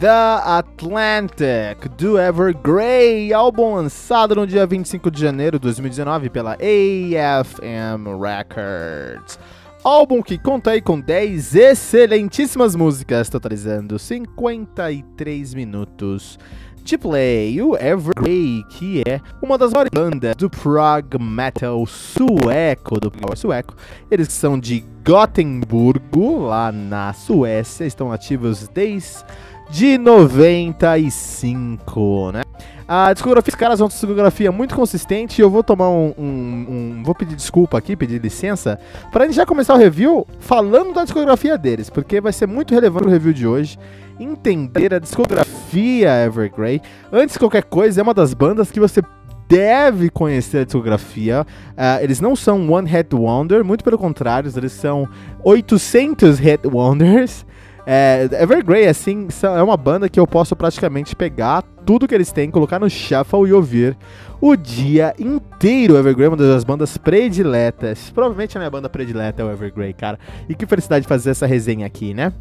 The Atlantic do Evergrey, álbum lançado no dia 25 de janeiro de 2019 pela AFM Records. Álbum que conta aí com 10 excelentíssimas músicas, totalizando 53 minutos de play. O Evergrey, que é uma das maiores bandas do prog metal sueco, do power sueco. Eles são de Gotemburgo, lá na Suécia, estão ativos desde de 95, né? A discografia, os caras vão ter discografia muito consistente eu vou tomar um, um, um, Vou pedir desculpa aqui, pedir licença, pra gente já começar o review falando da discografia deles, porque vai ser muito relevante o review de hoje. Entender a discografia Evergrey. Antes de qualquer coisa, é uma das bandas que você deve conhecer a discografia. Uh, eles não são One Hit Wonder, muito pelo contrário, eles são 800 Hit Wonders. É, Evergrey, assim, é uma banda que eu posso praticamente pegar tudo que eles têm, colocar no shuffle e ouvir o dia inteiro. Evergrey é uma das bandas prediletas. Provavelmente a minha banda predileta é o Evergrey, cara. E que felicidade fazer essa resenha aqui, né?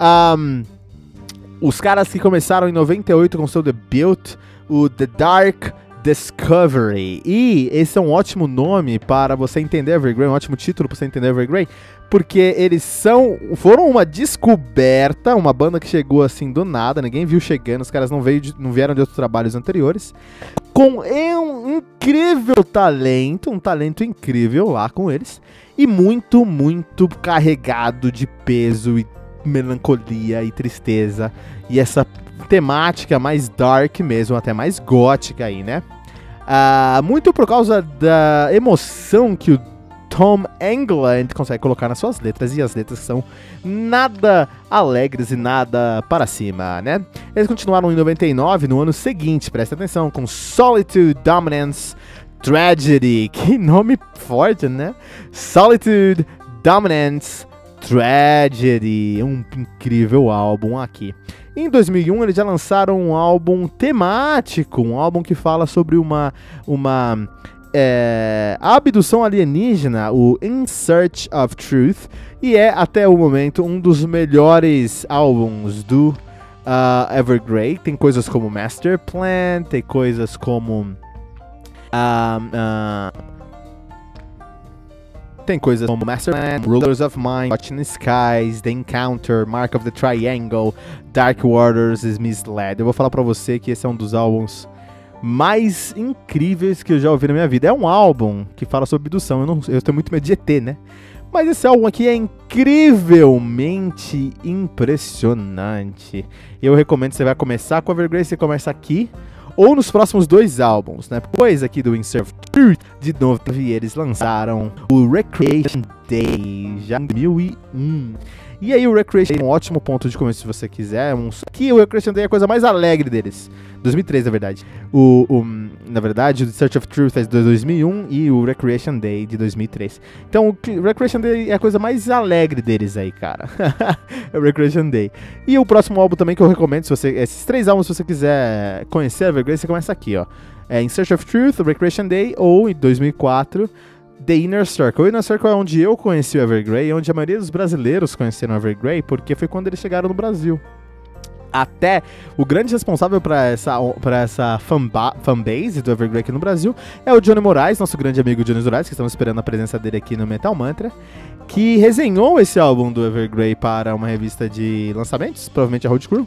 Um, os caras que começaram em 98 com seu debut, o The Dark Discovery. E esse é um ótimo nome para você entender Evergrey, um ótimo título para você entender Evergrey, porque eles são foram uma descoberta, uma banda que chegou assim do nada, ninguém viu chegando, os caras não, veio de, não vieram de outros trabalhos anteriores, com um incrível talento, um talento incrível lá com eles, e muito, muito carregado de peso e melancolia e tristeza, e essa temática mais dark mesmo, até mais gótica aí, né? Uh, muito por causa da emoção que o Tom England consegue colocar nas suas letras, e as letras são nada alegres e nada para cima, né? Eles continuaram em 99, no ano seguinte, presta atenção, com Solitude, Dominance, Tragedy, que nome forte, né? Solitude, Dominance, Tragedy, um incrível álbum aqui. Em 2001 eles já lançaram um álbum temático, um álbum que fala sobre uma uma é, abdução alienígena, o In Search of Truth, e é até o momento um dos melhores álbuns do uh, Evergrey. Tem coisas como Master Plan, tem coisas como. Uh, uh, tem coisas como Master Plan, Rulers of Mind, Watching Skies, The Encounter, Mark of the Triangle, Dark Waters is Misled. Eu vou falar pra você que esse é um dos álbuns mais incríveis que eu já ouvi na minha vida. É um álbum que fala sobre abdução. Eu, não, eu tenho muito medo de ET, né? Mas esse álbum aqui é incrivelmente impressionante. Eu recomendo que você vai começar com a Evergrey, você começa aqui ou nos próximos dois álbuns, né? Depois aqui do Insurf de novo, eles lançaram o Recreation Day já em 2001. E aí o Recreation Day é um ótimo ponto de começo se você quiser. Um... Que o Recreation Day é a coisa mais alegre deles. 2003, na verdade. O, o na verdade, o Search of Truth é de 2001 e o Recreation Day de 2003. Então, o Recreation Day é a coisa mais alegre deles aí, cara. é o Recreation Day. E o próximo álbum também que eu recomendo, se você, esses três álbuns, se você quiser conhecer a Evergrey, você começa aqui, ó. É In Search of Truth, Recreation Day ou em 2004 The Inner Circle. O Inner Circle é onde eu conheci o Evergrey, onde a maioria dos brasileiros conheceram o Evergrey, porque foi quando eles chegaram no Brasil. Até o grande responsável para essa, pra essa fanbase do Evergrey aqui no Brasil é o Johnny Moraes, nosso grande amigo Johnny Moraes, que estamos esperando a presença dele aqui no Metal Mantra, que resenhou esse álbum do Evergrey para uma revista de lançamentos, provavelmente a Road Crew.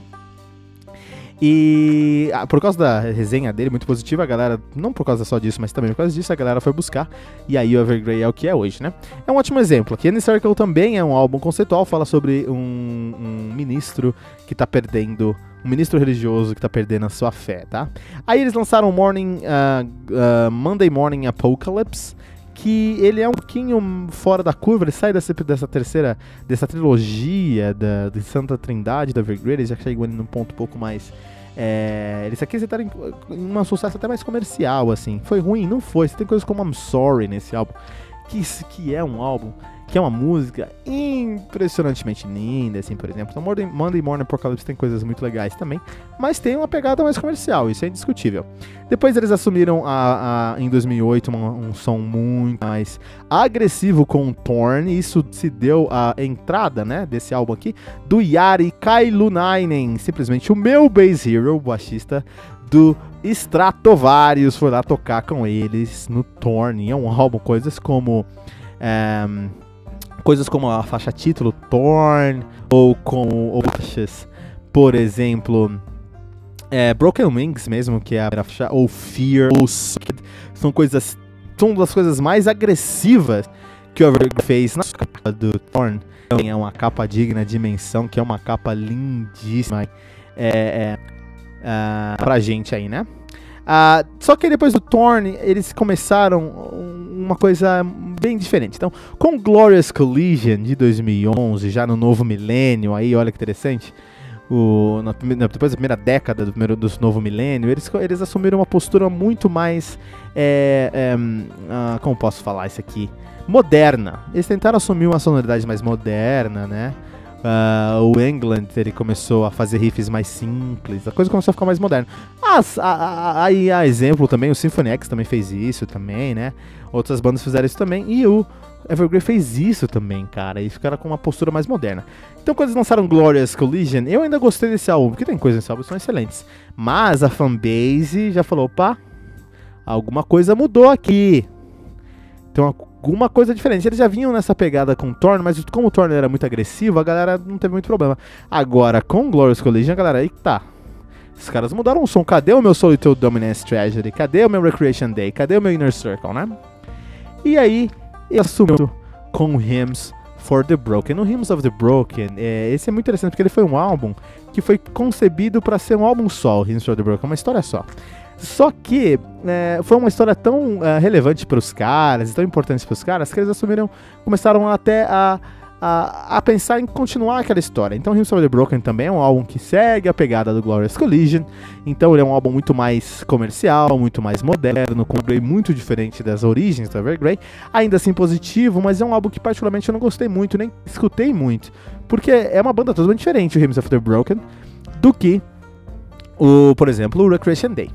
E ah, por causa da resenha dele, muito positiva, a galera, não por causa só disso, mas também por causa disso, a galera foi buscar. E aí o Evergrey é o que é hoje, né? É um ótimo exemplo. Aqui Any Circle também é um álbum conceitual, fala sobre um, um ministro que tá perdendo um ministro religioso que tá perdendo a sua fé, tá? Aí eles lançaram Morning, uh, uh, Monday Morning Apocalypse, que ele é um pouquinho fora da curva, ele sai dessa, dessa terceira, dessa trilogia da, de Santa Trindade da Evergrey, ele já chegou num ponto um pouco mais é, eles aqui acertaram em, em um sucesso até mais comercial, assim. Foi ruim? Não foi. Você tem coisas como I'm Sorry nesse álbum, que, que é um álbum que é uma música impressionantemente linda, assim, por exemplo. Então, Monday, Monday Morning Apocalypse tem coisas muito legais também, mas tem uma pegada mais comercial, isso é indiscutível. Depois eles assumiram a, a em 2008 um, um, som muito mais agressivo com o Torn, e isso se deu a entrada, né, desse álbum aqui, do Yari Kailunainen, simplesmente o meu bass hero, o baixista do Stratovarius, foi lá tocar com eles no Torn, é um álbum, coisas como... Um, coisas como a faixa título Torn ou com faixas, por exemplo, é, Broken Wings mesmo, que é a faixa, ou Fear, ou são coisas são das coisas mais agressivas que o Evergreen fez na capa do Thorn. É uma capa digna de menção, que é uma capa lindíssima é, é, uh, pra gente aí, né? Uh, só que depois do Thorn, eles começaram uma coisa bem diferente. Então, com Glorious Collision de 2011, já no novo milênio, aí olha que interessante, o, na, depois da primeira década do, primeiro, do novo milênio, eles, eles assumiram uma postura muito mais. É, é, uh, como posso falar isso aqui? Moderna. Eles tentaram assumir uma sonoridade mais moderna, né? Uh, o England ele começou a fazer riffs mais simples, a coisa começou a ficar mais moderna. Aí, a, a, exemplo também, o Symphony X também fez isso também, né? Outras bandas fizeram isso também, e o Evergrey fez isso também, cara, e ficaram com uma postura mais moderna. Então, quando eles lançaram Glorious Collision, eu ainda gostei desse álbum, porque tem coisas nesse álbum que são excelentes. Mas a fanbase já falou: opa, alguma coisa mudou aqui. Então, alguma coisa diferente. Eles já vinham nessa pegada com o Thorn, mas como o Thorn era muito agressivo, a galera não teve muito problema. Agora, com Glorious Collision, a galera, aí tá. Os caras mudaram o som. Cadê o meu Solitude Dominance Tragedy? Cadê o meu Recreation Day? Cadê o meu Inner Circle, né? E aí, ele assumiu com Hymns for the Broken. O Hymns of the Broken, é, esse é muito interessante porque ele foi um álbum que foi concebido para ser um álbum só, Hymns for the Broken, uma história só. Só que é, foi uma história tão é, relevante para os caras, tão importante para os caras, que eles assumiram, começaram até a, a, a, pensar em continuar aquela história. Então, Hymns of the Broken também é um álbum que segue a pegada do Glorious Collision. Então, ele é um álbum muito mais comercial, muito mais moderno, com um play muito diferente das origens do Evergrey. Ainda assim positivo, mas é um álbum que particularmente eu não gostei muito, nem escutei muito. Porque é uma banda totalmente diferente, o Hymns of the Broken, do que, o, por exemplo, o Recreation Day.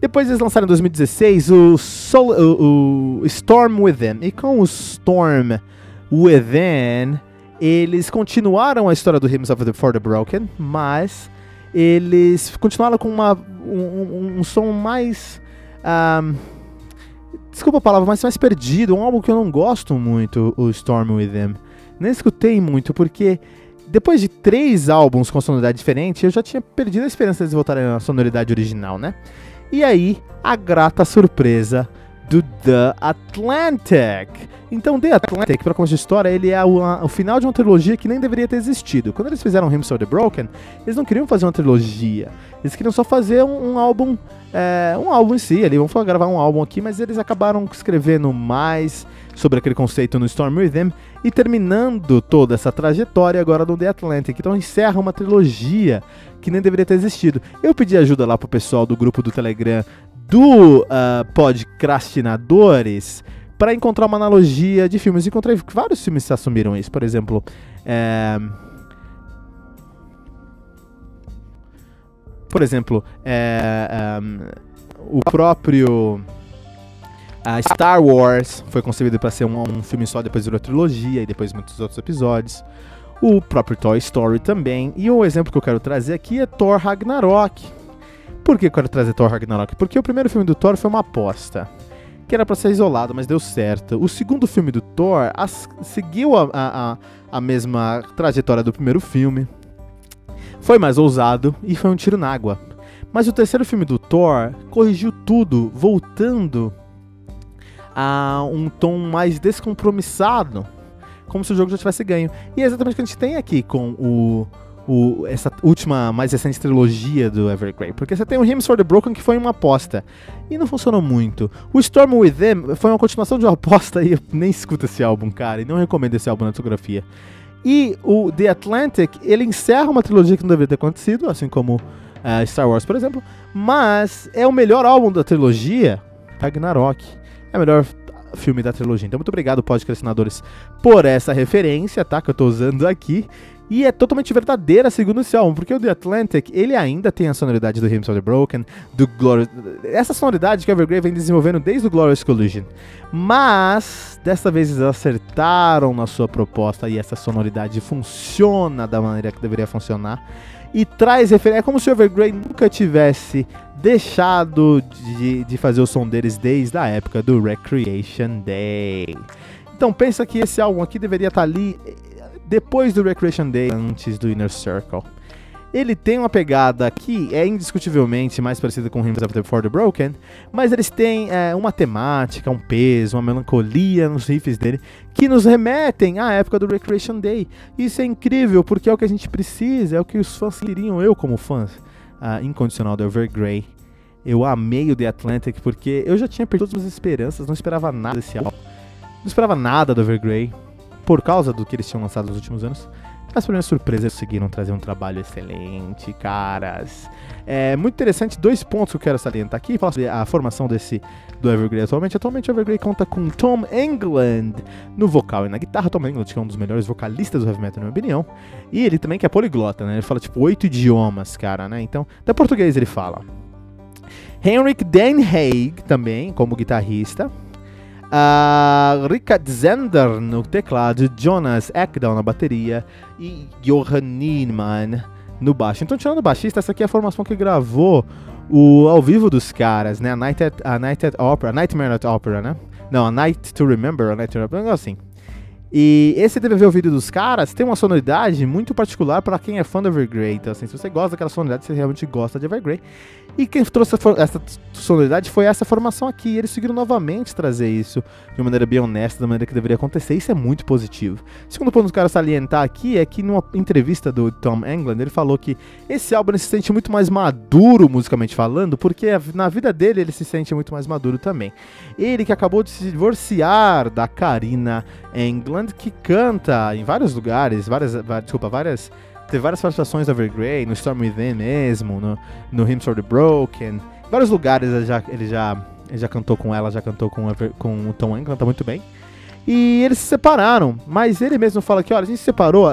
Depois eles lançaram em 2016 o, Sol, o, o Storm Within. E com o Storm Within, eles continuaram a história do Hymns of the For the Broken, mas eles continuaram com uma, um, um, um som mais. Um, desculpa a palavra, mas mais perdido. Um álbum que eu não gosto muito, o Storm Within. Nem escutei muito, porque depois de três álbuns com sonoridade diferente, eu já tinha perdido a esperança de voltarem à sonoridade original, né? E aí, a grata surpresa do The Atlantic. Então, The Atlantic, para começar a história, ele é o, a, o, final de uma trilogia que nem deveria ter existido. Quando eles fizeram Hymns of the Broken, eles não queriam fazer uma trilogia. Eles queriam só fazer um, um álbum, é, um álbum em si. Vamos gravar um álbum aqui, mas eles acabaram escrevendo mais sobre aquele conceito no Storm Rhythm e terminando toda essa trajetória agora no The Atlantic. Então encerra uma trilogia que nem deveria ter existido. Eu pedi ajuda lá pro pessoal do grupo do Telegram do uh, Podcrastinadores para encontrar uma analogia de filmes. Encontrei vários filmes que assumiram isso. Por exemplo, é... por exemplo, é, um, o próprio a Star Wars foi concebido para ser um, um, filme só, depois virou trilogia e depois muitos outros episódios. O próprio Toy Story também. E o exemplo que eu quero trazer aqui é Thor Ragnarok. Por que eu quero trazer Thor Ragnarok? Porque o primeiro filme do Thor foi uma aposta que era para ser isolado, mas deu certo. O segundo filme do Thor as, seguiu a, a, a mesma trajetória do primeiro filme. Foi mais ousado e foi um tiro na água. Mas o terceiro filme do Thor corrigiu tudo, voltando a um tom mais descompromissado, como se o jogo já tivesse ganho. E é exatamente o que a gente tem aqui com o o, essa última, mais recente trilogia do Evergrey. Porque você tem o Hymns for the Broken, que foi uma aposta. E não funcionou muito. O Storm Within foi uma continuação de uma aposta e eu nem escuto esse álbum, cara. E não recomendo esse álbum na fotografia. E o The Atlantic, ele encerra uma trilogia que não deveria ter acontecido, assim como uh, Star Wars, por exemplo. Mas é o melhor álbum da trilogia, Ragnarok. É o melhor filme da trilogia. Então, muito obrigado, podcastinadores, por essa referência, tá? Que eu tô usando aqui. E é totalmente verdadeira, segundo esse álbum, porque o The Atlantic, ele ainda tem a sonoridade do Hymns of the Broken, do Glorious... Essa sonoridade que o Evergrey vem desenvolvendo desde o Glorious Collision. Mas, dessa vez eles acertaram na sua proposta e essa sonoridade funciona da maneira que deveria funcionar. E traz referência. É como se o Evergrey nunca tivesse deixado de, de fazer o som deles desde a época do Recreation Day. Então pensa que esse álbum aqui deveria estar ali depois do Recreation Day, antes do Inner Circle. Ele tem uma pegada que é indiscutivelmente mais parecida com Hymns For the Broken, mas eles têm é, uma temática, um peso, uma melancolia nos riffs dele que nos remetem à época do Recreation Day. Isso é incrível porque é o que a gente precisa, é o que os fãs queriam, eu como fã uh, incondicional do Evergrey. Eu amei o The Atlantic porque eu já tinha perdido todas as esperanças, não esperava nada desse álbum. Não esperava nada do Evergrey por causa do que eles tinham lançado nos últimos anos. Mas para minha surpresa, eles conseguiram trazer um trabalho excelente, caras. É muito interessante, dois pontos que eu quero salientar aqui. Falar sobre a formação desse do Evergrey atualmente. Atualmente o Evergrey conta com Tom England no vocal e na guitarra. Tom England, que é um dos melhores vocalistas do heavy metal, na minha opinião. E ele também que é poliglota, né? Ele fala tipo oito idiomas, cara, né? Então, até português ele fala. Henrik Den Haig também, como guitarrista. Uh, Richard Zender no teclado, Jonas Ekdahl na bateria e Johan Niemann no baixo. Então, tirando o baixista, essa aqui é a formação que gravou o ao vivo dos caras, né? A Night at, a Night at Opera, Nightmare at Opera, né? Não, a Night to Remember, a Night to Remember, assim. E esse deve ver o vídeo dos caras, tem uma sonoridade muito particular para quem é fã do Evergrey. Então, assim, se você gosta daquela sonoridade, você realmente gosta de Evergrey. E quem trouxe essa sonoridade foi essa formação aqui. E eles conseguiram novamente trazer isso de uma maneira bem honesta, da maneira que deveria acontecer. Isso é muito positivo. Segundo ponto que quero salientar aqui é que numa entrevista do Tom England, ele falou que esse álbum se sente muito mais maduro musicalmente falando, porque na vida dele ele se sente muito mais maduro também. Ele que acabou de se divorciar da Karina England, que canta em vários lugares, várias, desculpa, várias Teve várias participações da Evergrey, no Storm Within mesmo, no, no Hymns for the Broken. Em vários lugares ele já, ele já, ele já cantou com ela, já cantou com, com o Tom Hanks, canta muito bem. E eles se separaram, mas ele mesmo fala que, olha, a gente se separou,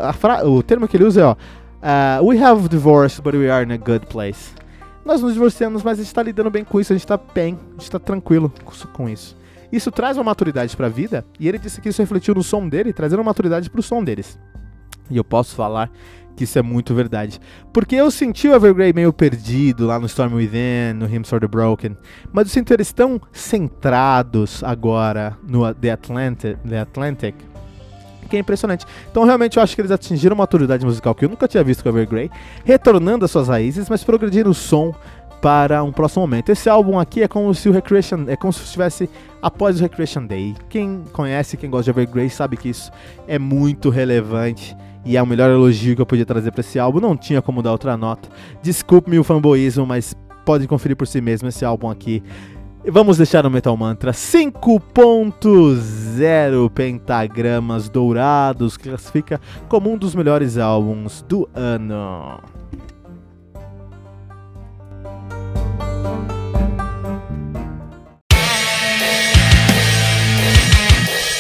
o termo que ele usa é, ó, uh, we have divorced, but we are in a good place. Nós nos divorciamos, mas a gente tá lidando bem com isso, a gente tá bem, a gente tá tranquilo com isso. Isso traz uma maturidade pra vida, e ele disse que isso refletiu no som dele, trazendo uma maturidade pro som deles. E eu posso falar que isso é muito verdade. Porque eu senti o Evergrey meio perdido lá no Storm Within, no Hymns for the Broken, mas eu sinto eles tão centrados agora no The Atlantic, the Atlantic que é impressionante. Então, realmente, eu acho que eles atingiram uma maturidade musical que eu nunca tinha visto com o Evergrey, retornando às suas raízes, mas progredindo o som para um próximo momento. Esse álbum aqui é como se o Recreation, é como se estivesse após o Recreation Day. Quem conhece, quem gosta de Evergrey sabe que isso é muito relevante e é o melhor elogio que eu podia trazer para esse álbum. Não tinha como dar outra nota. Desculpe-me o fanboísmo, mas pode conferir por si mesmo esse álbum aqui. Vamos deixar no Metal Mantra 5.0 pentagramas dourados, classifica como um dos melhores álbuns do ano.